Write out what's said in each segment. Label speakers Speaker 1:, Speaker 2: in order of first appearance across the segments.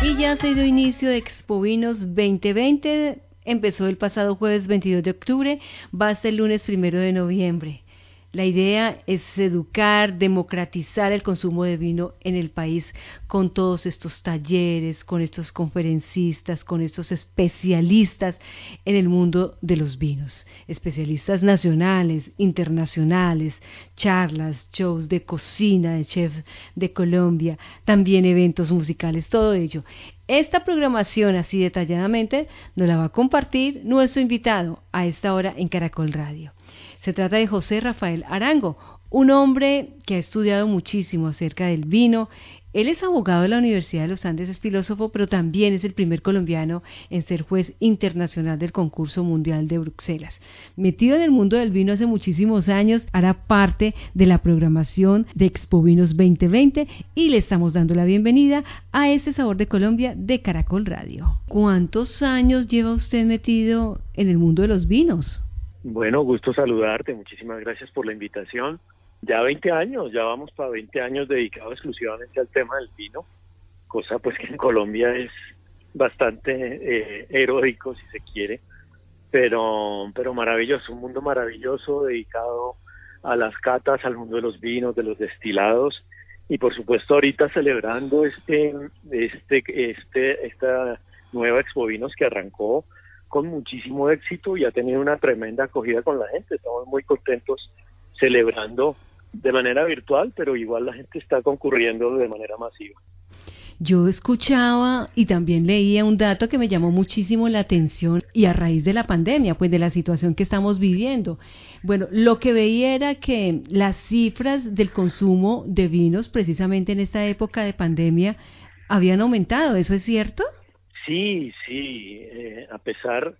Speaker 1: Y ya se dio inicio Expo Vinos 2020. Empezó el pasado jueves 22 de octubre, va hasta el lunes primero de noviembre. La idea es educar, democratizar el consumo de vino en el país con todos estos talleres, con estos conferencistas, con estos especialistas en el mundo de los vinos, especialistas nacionales, internacionales, charlas, shows de cocina de chefs de Colombia, también eventos musicales, todo ello. Esta programación así detalladamente nos la va a compartir nuestro invitado a esta hora en Caracol Radio. Se trata de José Rafael Arango, un hombre que ha estudiado muchísimo acerca del vino. Él es abogado de la Universidad de los Andes, es filósofo, pero también es el primer colombiano en ser juez internacional del concurso mundial de Bruselas. Metido en el mundo del vino hace muchísimos años, hará parte de la programación de Expo Vinos 2020 y le estamos dando la bienvenida a este Sabor de Colombia de Caracol Radio. ¿Cuántos años lleva usted metido en el mundo de los vinos?
Speaker 2: Bueno, gusto saludarte, muchísimas gracias por la invitación. Ya 20 años, ya vamos para 20 años dedicados exclusivamente al tema del vino, cosa pues que en Colombia es bastante eh, heroico si se quiere, pero, pero maravilloso, un mundo maravilloso dedicado a las catas, al mundo de los vinos, de los destilados. Y por supuesto ahorita celebrando este, este, este, esta nueva Expo Vinos que arrancó con muchísimo éxito y ha tenido una tremenda acogida con la gente. Estamos muy contentos celebrando de manera virtual, pero igual la gente está concurriendo de manera masiva.
Speaker 1: Yo escuchaba y también leía un dato que me llamó muchísimo la atención y a raíz de la pandemia, pues de la situación que estamos viviendo. Bueno, lo que veía era que las cifras del consumo de vinos precisamente en esta época de pandemia habían aumentado, ¿eso es cierto?
Speaker 2: Sí, sí, eh, a pesar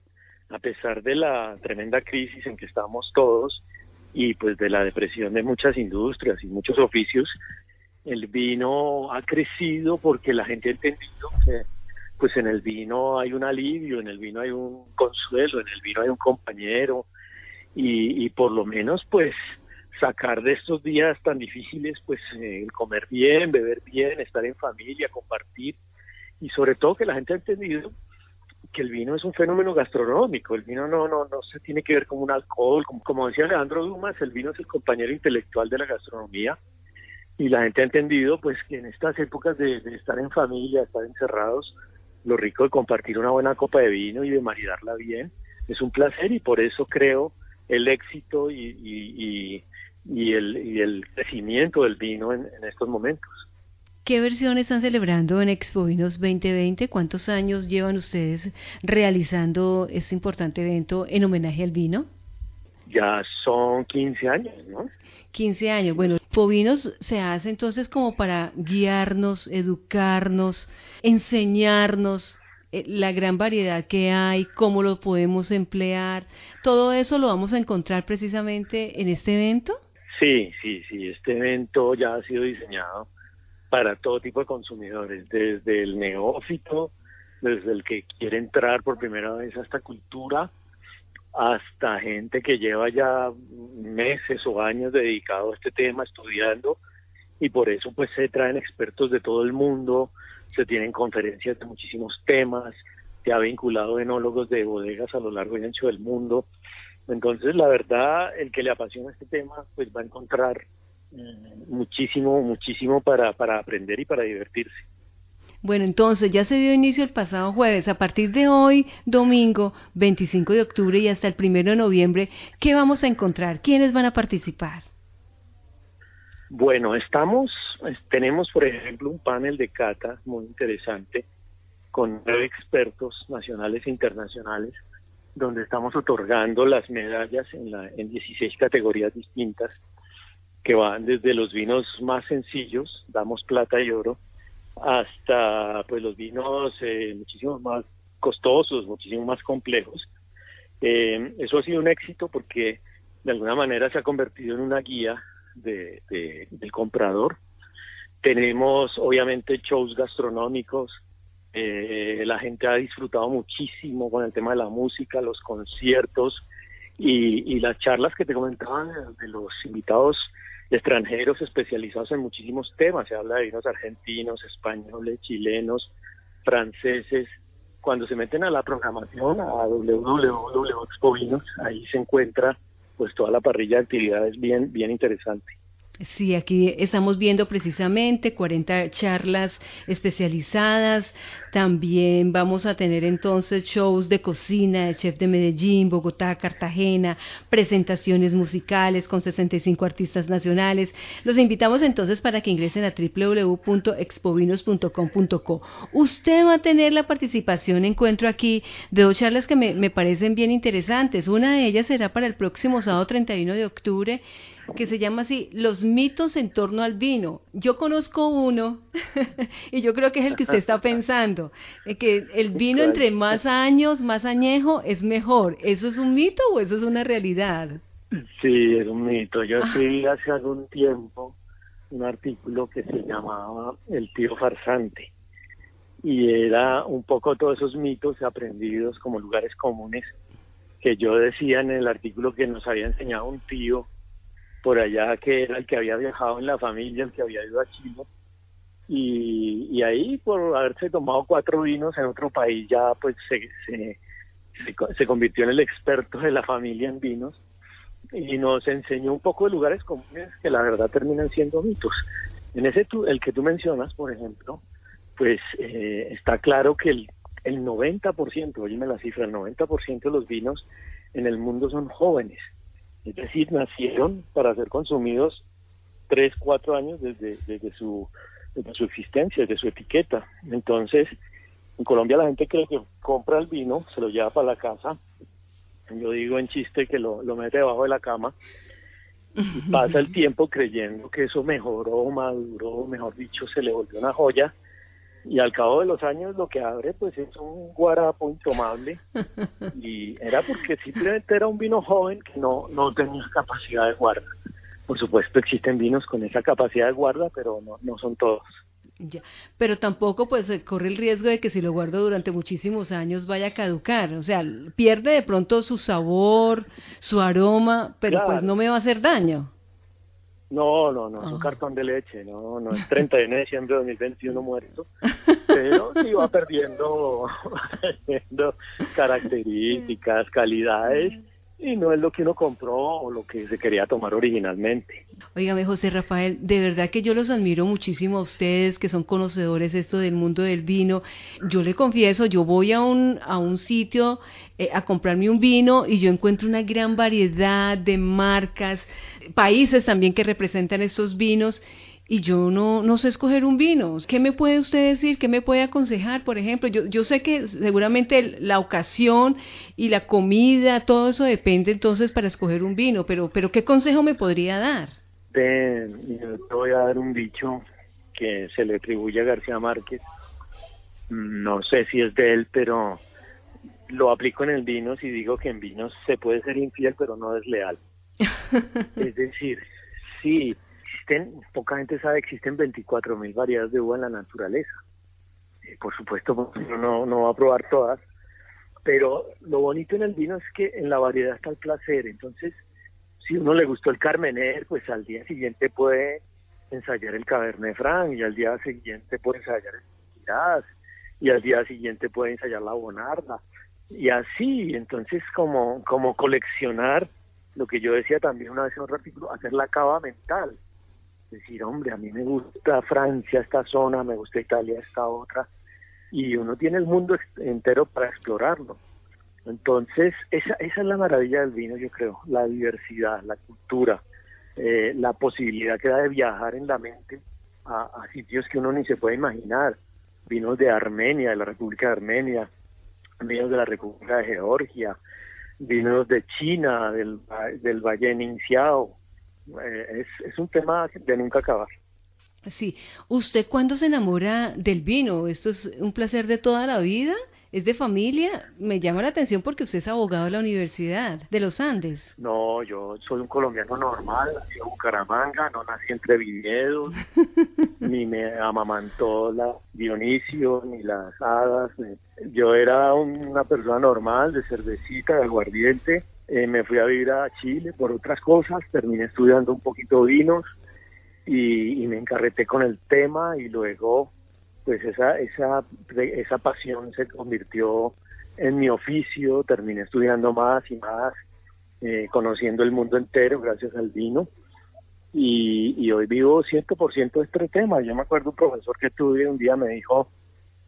Speaker 2: a pesar de la tremenda crisis en que estamos todos y pues de la depresión de muchas industrias y muchos oficios, el vino ha crecido porque la gente ha entendido que pues en el vino hay un alivio, en el vino hay un consuelo, en el vino hay un compañero y, y por lo menos pues sacar de estos días tan difíciles pues eh, el comer bien, beber bien, estar en familia, compartir y sobre todo que la gente ha entendido que el vino es un fenómeno gastronómico, el vino no no no se tiene que ver con un alcohol, como, como decía Alejandro Dumas, el vino es el compañero intelectual de la gastronomía y la gente ha entendido pues que en estas épocas de, estar en familia, estar encerrados, lo rico de compartir una buena copa de vino y de maridarla bien es un placer y por eso creo el éxito y, y, y, y el crecimiento del vino en estos momentos.
Speaker 1: ¿Qué versión están celebrando en Expo Vinos 2020? ¿Cuántos años llevan ustedes realizando este importante evento en homenaje al vino?
Speaker 2: Ya son 15 años, ¿no?
Speaker 1: 15 años. Bueno, Vinos se hace entonces como para guiarnos, educarnos, enseñarnos eh, la gran variedad que hay, cómo lo podemos emplear. ¿Todo eso lo vamos a encontrar precisamente en este evento?
Speaker 2: Sí, sí, sí. Este evento ya ha sido diseñado para todo tipo de consumidores, desde el neófito, desde el que quiere entrar por primera vez a esta cultura, hasta gente que lleva ya meses o años dedicado a este tema, estudiando, y por eso pues se traen expertos de todo el mundo, se tienen conferencias de muchísimos temas, se ha vinculado enólogos de bodegas a lo largo y ancho del mundo. Entonces, la verdad, el que le apasiona este tema, pues va a encontrar muchísimo, muchísimo para, para aprender y para divertirse.
Speaker 1: Bueno, entonces ya se dio inicio el pasado jueves. A partir de hoy, domingo 25 de octubre y hasta el primero de noviembre, ¿qué vamos a encontrar? ¿Quiénes van a participar?
Speaker 2: Bueno, estamos, tenemos por ejemplo un panel de cata muy interesante con nueve expertos nacionales e internacionales, donde estamos otorgando las medallas en, la, en 16 categorías distintas que van desde los vinos más sencillos, damos plata y oro, hasta pues los vinos eh, muchísimo más costosos, muchísimo más complejos. Eh, eso ha sido un éxito porque de alguna manera se ha convertido en una guía de, del comprador. Tenemos obviamente shows gastronómicos, eh, la gente ha disfrutado muchísimo con el tema de la música, los conciertos y, las charlas que te comentaba de los invitados extranjeros especializados en muchísimos temas. Se habla de vinos argentinos, españoles, chilenos, franceses. Cuando se meten a la programación, a www.expovinos, ahí se encuentra pues toda la parrilla de actividades bien, bien interesante.
Speaker 1: Sí, aquí estamos viendo precisamente 40 charlas especializadas. También vamos a tener entonces shows de cocina de chef de Medellín, Bogotá, Cartagena, presentaciones musicales con 65 artistas nacionales. Los invitamos entonces para que ingresen a www.expovinos.com.co. Usted va a tener la participación, encuentro aquí, de dos charlas que me, me parecen bien interesantes. Una de ellas será para el próximo sábado 31 de octubre que se llama así, Los mitos en torno al vino. Yo conozco uno, y yo creo que es el que usted está pensando, que el vino entre más años, más añejo, es mejor. ¿Eso es un mito o eso es una realidad?
Speaker 2: Sí, es un mito. Yo escribí hace algún tiempo un artículo que se llamaba El tío farsante y era un poco todos esos mitos aprendidos como lugares comunes que yo decía en el artículo que nos había enseñado un tío por allá que era el que había viajado en la familia, el que había ido a Chile. Y, ahí, por haberse tomado cuatro vinos en otro país, ya pues se, se, se, convirtió en el experto de la familia en vinos y nos enseñó un poco de lugares comunes que la verdad terminan siendo mitos. En ese el que tú mencionas, por ejemplo, pues eh, está claro que el, el 90%, oíme la cifra, el 90% de los vinos en el mundo son jóvenes es decir, nacieron para ser consumidos tres, cuatro años desde, desde, su, desde su existencia, desde su etiqueta. Entonces, en Colombia la gente cree que compra el vino, se lo lleva para la casa, yo digo en chiste que lo, lo mete debajo de la cama, y pasa el tiempo creyendo que eso mejoró, maduró, mejor dicho, se le volvió una joya, y al cabo de los años lo que abre pues es un guarapo intomable y era porque simplemente era un vino joven que no, no tenía capacidad de guarda. Por supuesto existen vinos con esa capacidad de guarda, pero no, no son todos.
Speaker 1: Ya. Pero tampoco pues corre el riesgo de que si lo guardo durante muchísimos años vaya a caducar, o sea, pierde de pronto su sabor, su aroma, pero pues no me va a hacer daño.
Speaker 2: No, no, no, es un ah. cartón de leche, no, no es 31 de diciembre de 2021 muerto, pero sí va perdiendo, perdiendo características, calidades y no es lo que uno compró o lo que se quería tomar originalmente.
Speaker 1: Óigame, José Rafael, de verdad que yo los admiro muchísimo a ustedes que son conocedores esto del mundo del vino. Yo le confieso, yo voy a un, a un sitio eh, a comprarme un vino y yo encuentro una gran variedad de marcas, países también que representan estos vinos y yo no, no sé escoger un vino. ¿Qué me puede usted decir? ¿Qué me puede aconsejar? Por ejemplo, yo, yo sé que seguramente la ocasión y la comida, todo eso depende entonces para escoger un vino, pero, pero ¿qué consejo me podría dar?
Speaker 2: te voy a dar un dicho que se le atribuye a García Márquez. No sé si es de él, pero lo aplico en el vino si digo que en vinos se puede ser infiel, pero no desleal. es decir, sí, poca gente sabe, existen 24 mil variedades de uva en la naturaleza. Eh, por supuesto, pues, uno no, no va a probar todas, pero lo bonito en el vino es que en la variedad está el placer. Entonces, si uno le gustó el Carmener, pues al día siguiente puede ensayar el Cabernet Franc y al día siguiente puede ensayar el Shiraz y al día siguiente puede ensayar la Bonarda y así, entonces como como coleccionar lo que yo decía también una vez en otro artículo, hacer la cava mental decir, hombre, a mí me gusta Francia, esta zona, me gusta Italia, esta otra, y uno tiene el mundo entero para explorarlo. Entonces, esa, esa es la maravilla del vino, yo creo, la diversidad, la cultura, eh, la posibilidad que da de viajar en la mente a, a, sitios que uno ni se puede imaginar. Vinos de Armenia, de la República de Armenia, vinos de la República de Georgia, vinos de China, del, del Valle Ningxiao, eh, es, es un tema de nunca acabar.
Speaker 1: Sí. ¿Usted cuándo se enamora del vino? ¿Esto es un placer de toda la vida? ¿Es de familia? Me llama la atención porque usted es abogado de la Universidad de los Andes.
Speaker 2: No, yo soy un colombiano normal, nací en Bucaramanga, no nací entre viñedos, ni me amamantó la Dionisio, ni las hadas. Yo era una persona normal, de cervecita, de aguardiente, eh, me fui a vivir a Chile por otras cosas, terminé estudiando un poquito vinos y, me encarreté con el tema y luego pues esa, esa, esa pasión se convirtió en mi oficio, terminé estudiando más y más, eh, conociendo el mundo entero gracias al vino. Y, y hoy vivo 100% de este tema. Yo me acuerdo un profesor que tuve un día me dijo,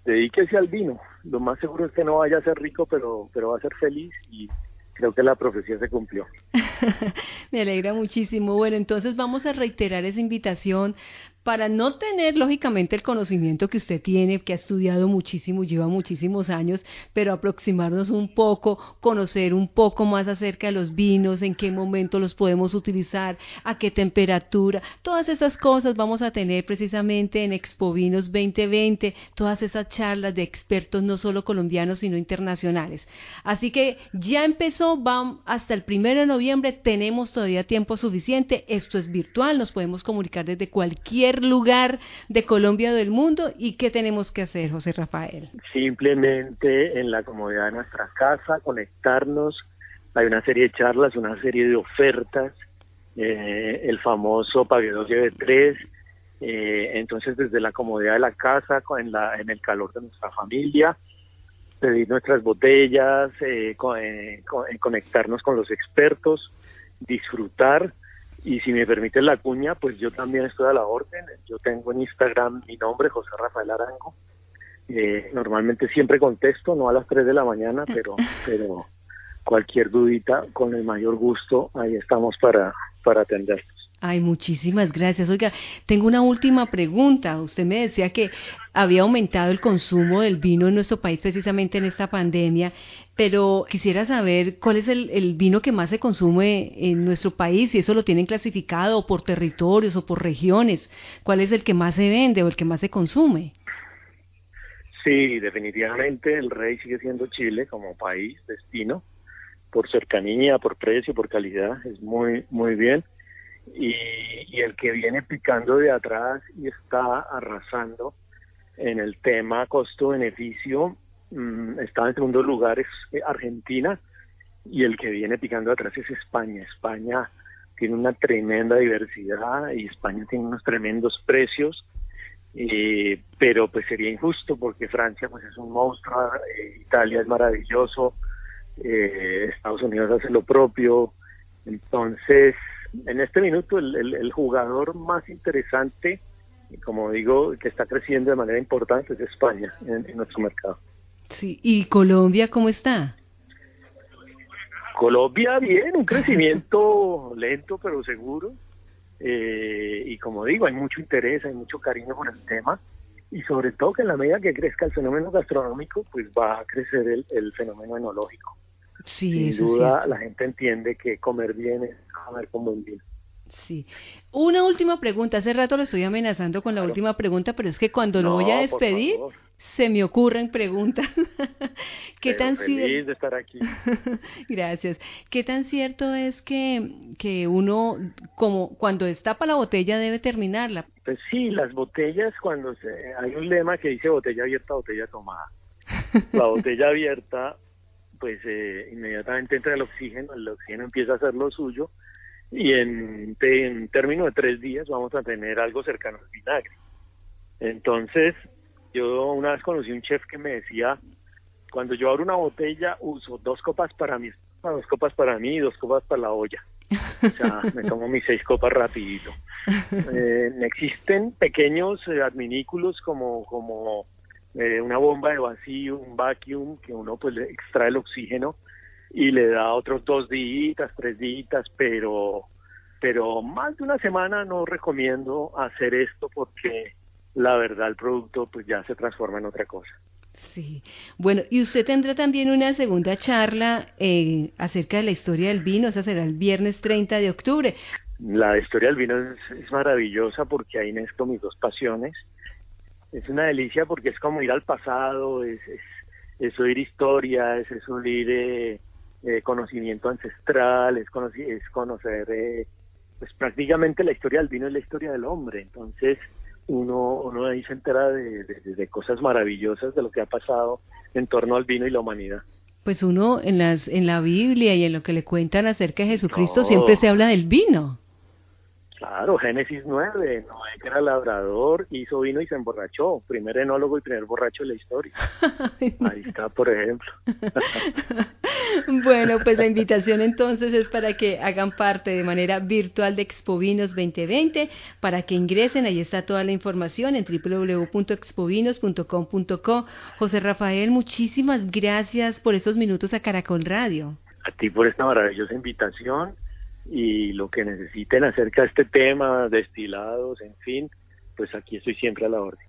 Speaker 2: dedíquese al vino. Lo más seguro es que no vaya a ser rico, pero, pero va a ser feliz y creo que la profecía se cumplió.
Speaker 1: Me alegra muchísimo. Bueno, entonces vamos a reiterar esa invitación para no tener lógicamente el conocimiento que usted tiene, que ha estudiado muchísimo, lleva muchísimos años, pero aproximarnos un poco, conocer un poco más acerca de los vinos, en qué momento los podemos utilizar, a qué temperatura, todas esas cosas vamos a tener precisamente en Expo Vinos 2020, todas esas charlas de expertos no solo colombianos sino internacionales. Así que ya empezó, vamos hasta el primero de noviembre, tenemos todavía tiempo suficiente, esto es virtual, nos podemos comunicar desde cualquier lugar de Colombia o del mundo y qué tenemos que hacer, José Rafael.
Speaker 2: Simplemente en la comodidad de nuestra casa, conectarnos. Hay una serie de charlas, una serie de ofertas, eh, el famoso pague dos lleve tres. Eh, entonces, desde la comodidad de la casa, en, la, en el calor de nuestra familia, pedir nuestras botellas, eh, conectarnos con los expertos, disfrutar y si me permite la cuña, pues yo también estoy a la orden. Yo tengo en Instagram mi nombre, José Rafael Arango. Eh, normalmente siempre contesto, no a las 3 de la mañana, pero, pero cualquier dudita, con el mayor gusto, ahí estamos para, para atenderlos.
Speaker 1: Ay, muchísimas gracias. Oiga, tengo una última pregunta. Usted me decía que había aumentado el consumo del vino en nuestro país precisamente en esta pandemia, pero quisiera saber cuál es el, vino que más se consume en nuestro país, si eso lo tienen clasificado por territorios o por regiones, cuál es el que más se vende o el que más se consume.
Speaker 2: Sí, definitivamente el rey sigue siendo Chile como país, destino, por cercanía, por precio, por calidad, es muy, muy bien y, el que viene picando de atrás y está arrasando en el tema costo-beneficio está en segundo lugar es eh, Argentina y el que viene picando atrás es España. España tiene una tremenda diversidad y España tiene unos tremendos precios, eh, pero pues sería injusto porque Francia pues es un monstruo, eh, Italia es maravilloso, Estados Unidos hace lo propio, entonces en este minuto el, jugador más interesante, como digo, que está creciendo de manera importante es España en, nuestro mercado.
Speaker 1: Sí, ¿y Colombia cómo está?
Speaker 2: Colombia bien, un crecimiento lento pero seguro. Eh, y como digo, hay mucho interés, hay mucho cariño por el tema. Y sobre todo que en la medida que crezca el fenómeno gastronómico, pues va a crecer el, el fenómeno enológico.
Speaker 1: Sí,
Speaker 2: Sin duda, la gente entiende que comer bien es comer con buen vino.
Speaker 1: Sí. Una última pregunta. Hace rato lo estoy amenazando con la última pregunta, pero es que cuando lo voy a despedir, se me ocurren preguntas.
Speaker 2: ¿Qué tan feliz de estar aquí.
Speaker 1: Gracias. ¿Qué tan cierto es que, que uno, como cuando destapa la botella, debe terminarla?
Speaker 2: Pues sí, las botellas, cuando se, hay un lema que dice botella abierta, botella tomada. La botella abierta pues eh, inmediatamente entra el oxígeno, el oxígeno empieza a hacer lo suyo y en, en términos de tres días vamos a tener algo cercano al vinagre. Entonces, yo una vez conocí un chef que me decía, cuando yo abro una botella uso dos copas para mí, dos copas para mí y dos copas para la olla. O sea, me tomo mis seis copas rapidito. Eh, existen pequeños eh, adminículos como, como eh, una bomba de vacío, un vacuum, que uno pues le extrae el oxígeno y le da otros dos días, tres días, pero, pero más de una semana no recomiendo hacer esto porque la verdad el producto pues ya se transforma en otra cosa.
Speaker 1: Sí, bueno, y usted tendrá también una segunda charla eh, acerca de la historia del vino, esa será el viernes 30 de octubre.
Speaker 2: La historia del vino es, es maravillosa porque ahí mezclo mis dos pasiones es una delicia porque es como ir al pasado, es, es, oír historia, es, oír eh, eh, conocimiento ancestral, es, es conocer eh, pues prácticamente la historia del vino es la historia del hombre, entonces uno, uno ahí se entera de, cosas maravillosas de lo que ha pasado en torno al vino y la humanidad.
Speaker 1: Pues uno en las en la Biblia y en lo que le cuentan acerca de Jesucristo siempre se habla del vino.
Speaker 2: Claro, Génesis 9, Noé que era labrador, hizo vino y se emborrachó, primer enólogo y primer borracho de la historia. Ahí está, por ejemplo.
Speaker 1: bueno, pues la invitación entonces es para que hagan parte de manera virtual de Expovinos 2020, para que ingresen, ahí está toda la información en www.expovinos.com.co. José Rafael, muchísimas gracias por estos minutos a Caracol Radio.
Speaker 2: A ti por esta maravillosa invitación y lo que necesiten acerca de este tema, destilados, en fin, pues aquí estoy siempre a la orden.